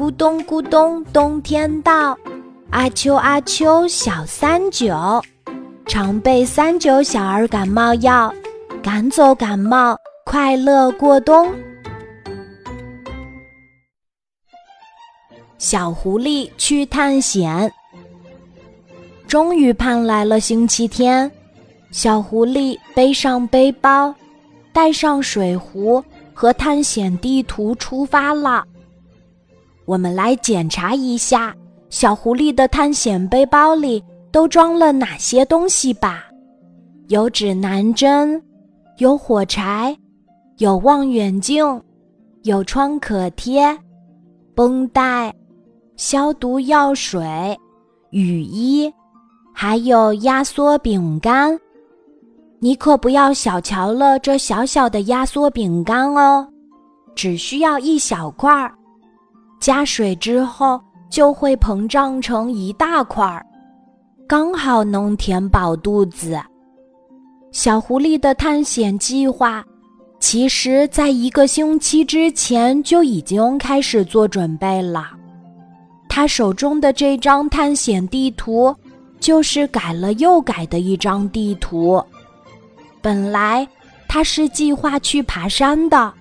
咕咚咕咚，冬天到，阿秋阿秋，小三九，常备三九小儿感冒药，赶走感冒，快乐过冬。小狐狸去探险，终于盼来了星期天。小狐狸背上背包，带上水壶和探险地图，出发了。我们来检查一下小狐狸的探险背包里都装了哪些东西吧。有指南针，有火柴，有望远镜，有创可贴，绷带，消毒药水，雨衣，还有压缩饼干。你可不要小瞧了这小小的压缩饼干哦，只需要一小块儿。加水之后就会膨胀成一大块儿，刚好能填饱肚子。小狐狸的探险计划，其实在一个星期之前就已经开始做准备了。他手中的这张探险地图，就是改了又改的一张地图。本来他是计划去爬山的，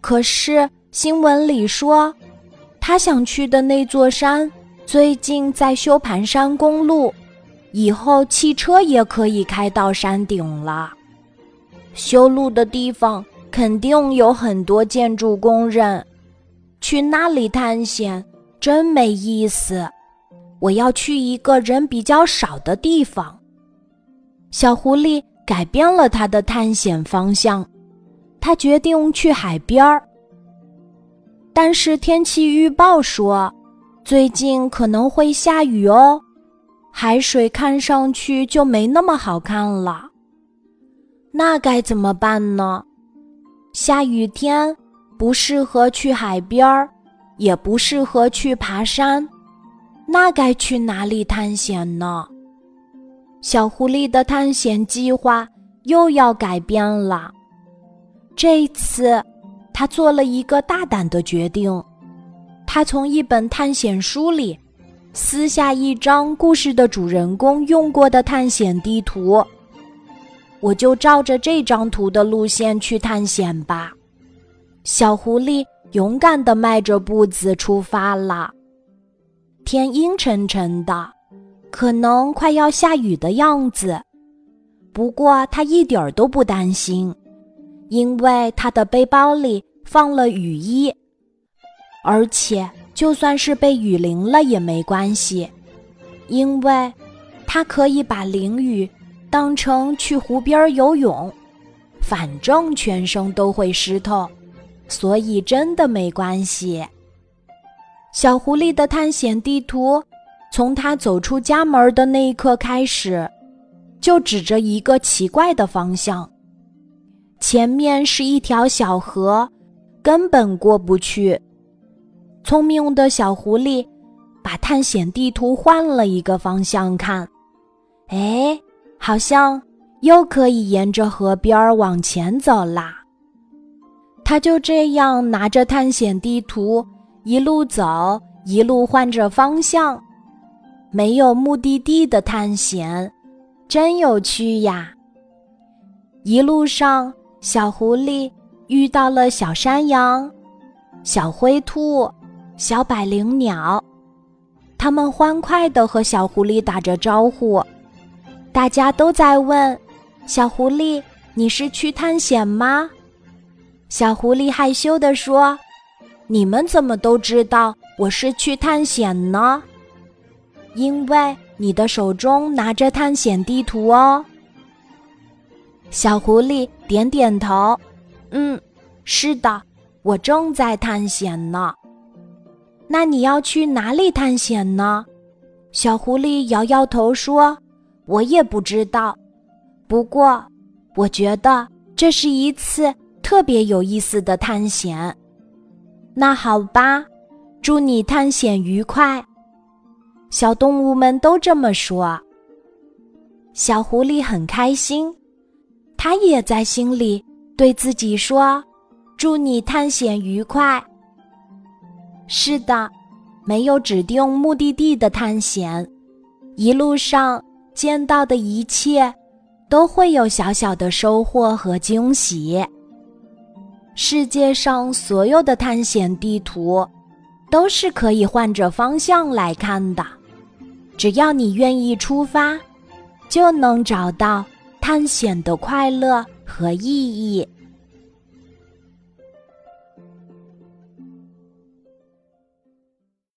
可是新闻里说。他想去的那座山最近在修盘山公路，以后汽车也可以开到山顶了。修路的地方肯定有很多建筑工人，去那里探险真没意思。我要去一个人比较少的地方。小狐狸改变了他的探险方向，他决定去海边儿。但是天气预报说，最近可能会下雨哦，海水看上去就没那么好看了。那该怎么办呢？下雨天不适合去海边儿，也不适合去爬山，那该去哪里探险呢？小狐狸的探险计划又要改变了，这次。他做了一个大胆的决定，他从一本探险书里撕下一张故事的主人公用过的探险地图。我就照着这张图的路线去探险吧。小狐狸勇敢地迈着步子出发了。天阴沉沉的，可能快要下雨的样子。不过他一点儿都不担心，因为他的背包里。放了雨衣，而且就算是被雨淋了也没关系，因为他可以把淋雨当成去湖边游泳，反正全身都会湿透，所以真的没关系。小狐狸的探险地图，从他走出家门的那一刻开始，就指着一个奇怪的方向，前面是一条小河。根本过不去。聪明的小狐狸把探险地图换了一个方向看，哎，好像又可以沿着河边往前走啦。他就这样拿着探险地图一路走，一路换着方向，没有目的地的探险真有趣呀！一路上，小狐狸。遇到了小山羊、小灰兔、小百灵鸟，他们欢快地和小狐狸打着招呼。大家都在问：“小狐狸，你是去探险吗？”小狐狸害羞地说：“你们怎么都知道我是去探险呢？因为你的手中拿着探险地图哦。”小狐狸点点头。嗯，是的，我正在探险呢。那你要去哪里探险呢？小狐狸摇摇头说：“我也不知道。不过，我觉得这是一次特别有意思的探险。”那好吧，祝你探险愉快。小动物们都这么说。小狐狸很开心，他也在心里。对自己说：“祝你探险愉快。”是的，没有指定目的地的探险，一路上见到的一切都会有小小的收获和惊喜。世界上所有的探险地图都是可以换着方向来看的，只要你愿意出发，就能找到探险的快乐和意义。